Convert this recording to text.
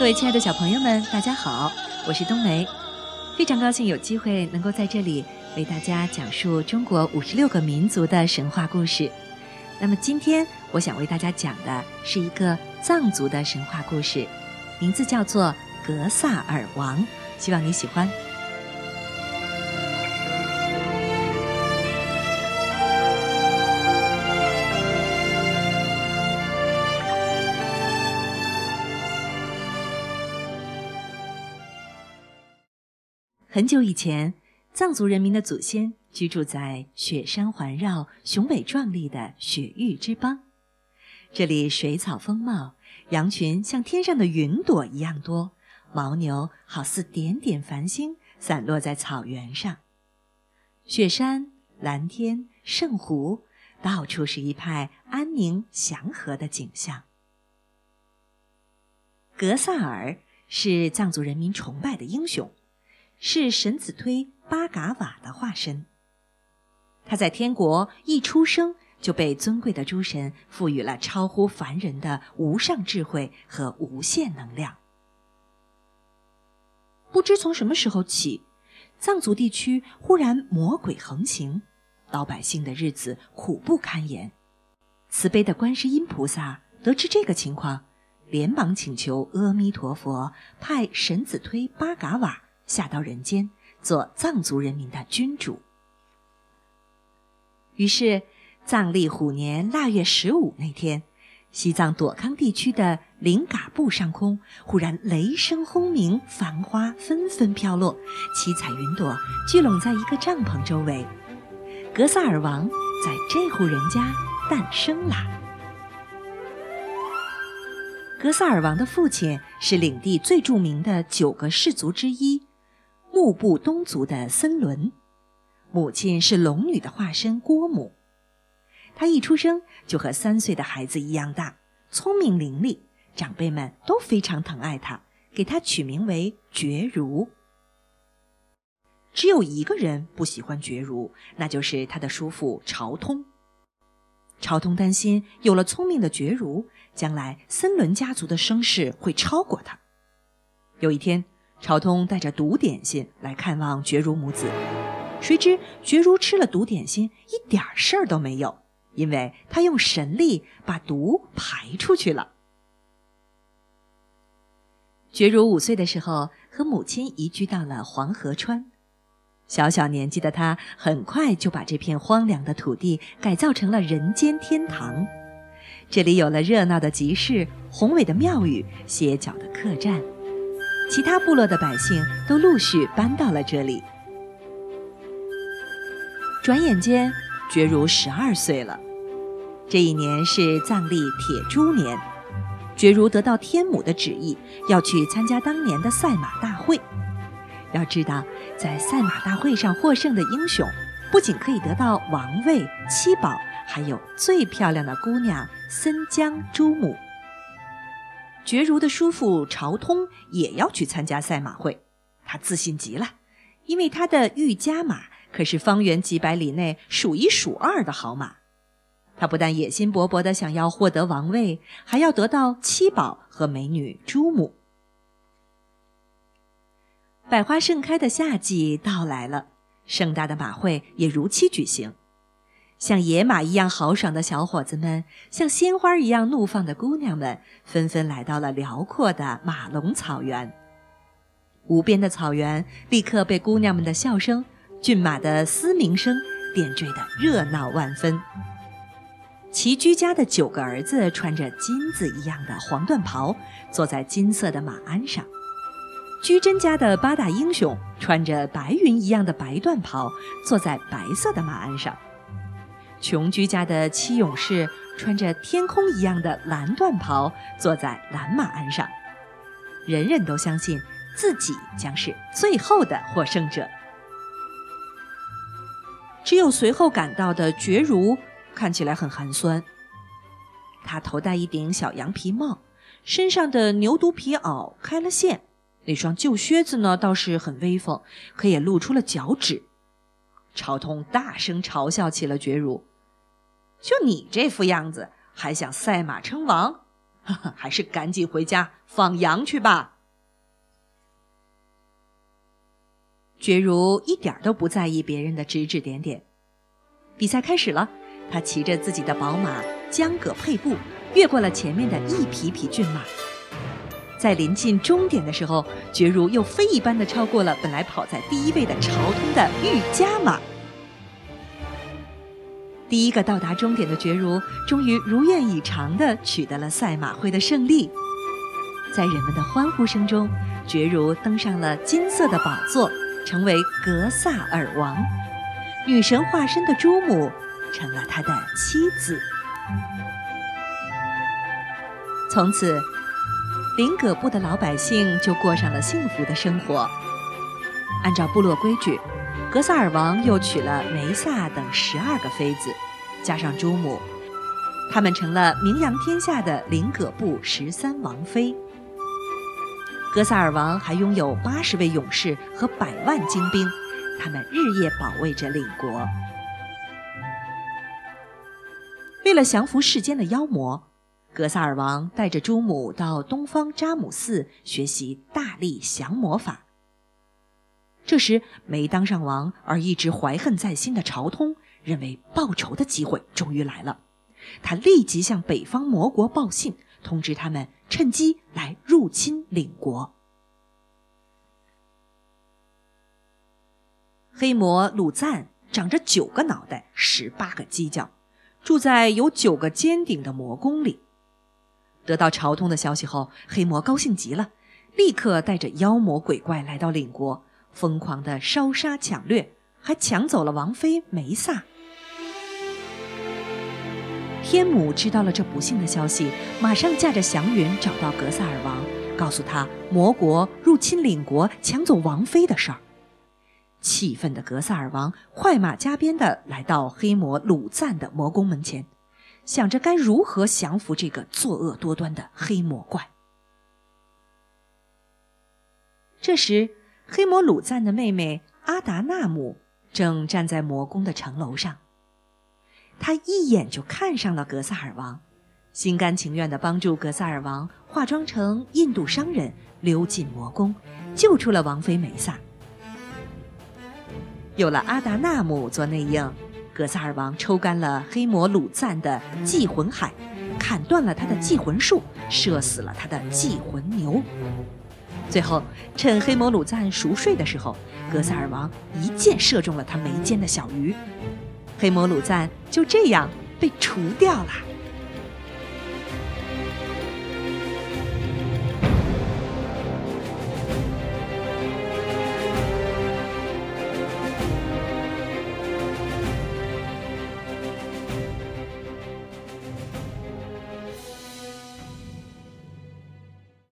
各位亲爱的小朋友们，大家好，我是冬梅，非常高兴有机会能够在这里为大家讲述中国五十六个民族的神话故事。那么今天我想为大家讲的是一个藏族的神话故事，名字叫做格萨尔王，希望你喜欢。很久以前，藏族人民的祖先居住在雪山环绕、雄伟壮丽的雪域之邦。这里水草丰茂，羊群像天上的云朵一样多，牦牛好似点点繁星散落在草原上。雪山、蓝天、圣湖，到处是一派安宁祥和的景象。格萨尔是藏族人民崇拜的英雄。是神子推巴嘎瓦的化身。他在天国一出生就被尊贵的诸神赋予了超乎凡人的无上智慧和无限能量。不知从什么时候起，藏族地区忽然魔鬼横行，老百姓的日子苦不堪言。慈悲的观世音菩萨得知这个情况，连忙请求阿弥陀佛派神子推巴嘎瓦。下到人间，做藏族人民的君主。于是，藏历虎年腊月十五那天，西藏朵康地区的林嘎布上空忽然雷声轰鸣，繁花纷纷飘落，七彩云朵聚拢在一个帐篷周围。格萨尔王在这户人家诞生了。格萨尔王的父亲是领地最著名的九个氏族之一。木布东族的森伦，母亲是龙女的化身郭母。她一出生就和三岁的孩子一样大，聪明伶俐，长辈们都非常疼爱她，给她取名为觉如。只有一个人不喜欢觉如，那就是他的叔父朝通。朝通担心有了聪明的觉如，将来森伦家族的声势会超过他。有一天。朝通带着毒点心来看望觉如母子，谁知觉如吃了毒点心，一点事儿都没有，因为他用神力把毒排出去了。觉如五岁的时候，和母亲移居到了黄河川，小小年纪的他很快就把这片荒凉的土地改造成了人间天堂，这里有了热闹的集市、宏伟的庙宇、歇脚的客栈。其他部落的百姓都陆续搬到了这里。转眼间，觉如十二岁了。这一年是藏历铁猪年，觉如得到天母的旨意，要去参加当年的赛马大会。要知道，在赛马大会上获胜的英雄，不仅可以得到王位、七宝，还有最漂亮的姑娘森江珠母。觉如的叔父朝通也要去参加赛马会，他自信极了，因为他的御家马可是方圆几百里内数一数二的好马。他不但野心勃勃的想要获得王位，还要得到七宝和美女朱母。百花盛开的夏季到来了，盛大的马会也如期举行。像野马一样豪爽的小伙子们，像鲜花一样怒放的姑娘们，纷纷来到了辽阔的马龙草原。无边的草原立刻被姑娘们的笑声、骏马的嘶鸣声点缀得热闹万分。齐居家的九个儿子穿着金子一样的黄缎袍，坐在金色的马鞍上；居真家的八大英雄穿着白云一样的白缎袍，坐在白色的马鞍上。穷居家的七勇士穿着天空一样的蓝缎袍，坐在蓝马鞍上，人人都相信自己将是最后的获胜者。只有随后赶到的觉如看起来很寒酸。他头戴一顶小羊皮帽，身上的牛犊皮袄开了线，那双旧靴子呢倒是很威风，可也露出了脚趾。朝通大声嘲笑起了觉如。就你这副样子，还想赛马称王？还是赶紧回家放羊去吧。觉如一点都不在意别人的指指点点。比赛开始了，他骑着自己的宝马江葛佩布，越过了前面的一匹匹骏马。在临近终点的时候，觉如又飞一般的超过了本来跑在第一位的朝通的御家马。第一个到达终点的觉如，终于如愿以偿的取得了赛马会的胜利。在人们的欢呼声中，觉如登上了金色的宝座，成为格萨尔王。女神化身的朱母成了他的妻子。从此。林葛部的老百姓就过上了幸福的生活。按照部落规矩，格萨尔王又娶了梅萨等十二个妃子，加上朱母，他们成了名扬天下的林葛部十三王妃。格萨尔王还拥有八十位勇士和百万精兵，他们日夜保卫着领国。为了降服世间的妖魔。格萨尔王带着朱母到东方扎姆寺学习大力降魔法。这时，没当上王而一直怀恨在心的朝通认为报仇的机会终于来了，他立即向北方魔国报信，通知他们趁机来入侵领国。黑魔鲁赞长着九个脑袋，十八个犄角，住在有九个尖顶的魔宫里。得到朝通的消息后，黑魔高兴极了，立刻带着妖魔鬼怪来到领国，疯狂的烧杀抢掠，还抢走了王妃梅萨。天母知道了这不幸的消息，马上驾着祥云找到格萨尔王，告诉他魔国入侵领国，抢走王妃的事儿。气愤的格萨尔王快马加鞭的来到黑魔鲁赞的魔宫门前。想着该如何降服这个作恶多端的黑魔怪。这时，黑魔鲁赞的妹妹阿达纳姆正站在魔宫的城楼上。她一眼就看上了格萨尔王，心甘情愿地帮助格萨尔王化妆成印度商人，溜进魔宫，救出了王妃梅萨。有了阿达纳姆做内应。格萨尔王抽干了黑魔鲁赞的祭魂海，砍断了他的祭魂树，射死了他的祭魂牛。最后，趁黑魔鲁赞熟睡的时候，格萨尔王一箭射中了他眉间的小鱼，黑魔鲁赞就这样被除掉了。